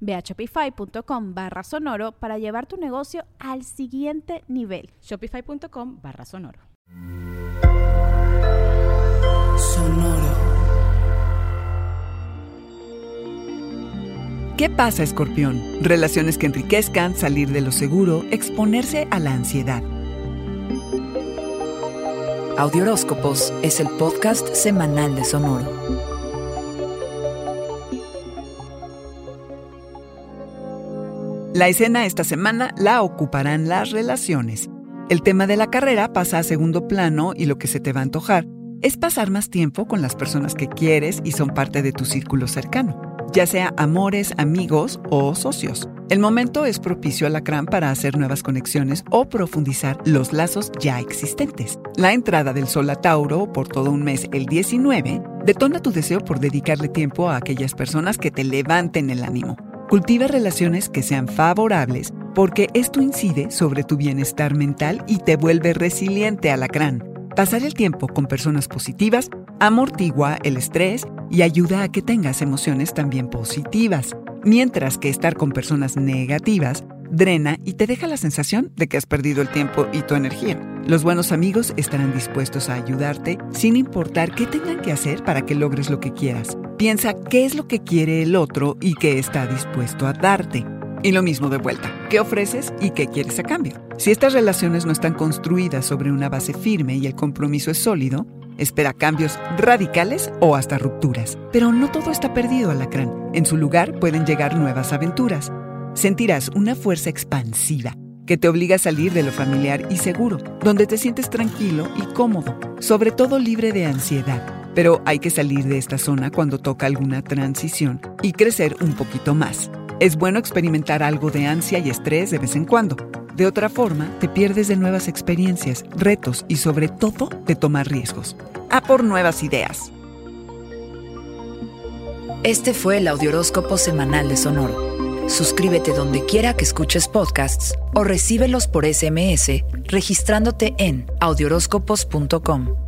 Ve a shopify.com barra sonoro para llevar tu negocio al siguiente nivel. Shopify.com barra sonoro. Sonoro. ¿Qué pasa, escorpión? Relaciones que enriquezcan, salir de lo seguro, exponerse a la ansiedad. Audioróscopos es el podcast semanal de Sonoro. La escena esta semana la ocuparán las relaciones. El tema de la carrera pasa a segundo plano y lo que se te va a antojar es pasar más tiempo con las personas que quieres y son parte de tu círculo cercano, ya sea amores, amigos o socios. El momento es propicio a la CRAM para hacer nuevas conexiones o profundizar los lazos ya existentes. La entrada del Sol a Tauro por todo un mes el 19 detona tu deseo por dedicarle tiempo a aquellas personas que te levanten el ánimo Cultiva relaciones que sean favorables porque esto incide sobre tu bienestar mental y te vuelve resiliente alacrán. Pasar el tiempo con personas positivas amortigua el estrés y ayuda a que tengas emociones también positivas, mientras que estar con personas negativas drena y te deja la sensación de que has perdido el tiempo y tu energía. Los buenos amigos estarán dispuestos a ayudarte sin importar qué tengan que hacer para que logres lo que quieras. Piensa qué es lo que quiere el otro y qué está dispuesto a darte. Y lo mismo de vuelta, ¿qué ofreces y qué quieres a cambio? Si estas relaciones no están construidas sobre una base firme y el compromiso es sólido, espera cambios radicales o hasta rupturas. Pero no todo está perdido, alacrán. En su lugar pueden llegar nuevas aventuras. Sentirás una fuerza expansiva que te obliga a salir de lo familiar y seguro, donde te sientes tranquilo y cómodo, sobre todo libre de ansiedad pero hay que salir de esta zona cuando toca alguna transición y crecer un poquito más. Es bueno experimentar algo de ansia y estrés de vez en cuando. De otra forma, te pierdes de nuevas experiencias, retos y sobre todo de tomar riesgos. A por nuevas ideas. Este fue el Audioróscopo Semanal de Sonoro. Suscríbete donde quiera que escuches podcasts o recíbelos por SMS registrándote en audioróscopos.com.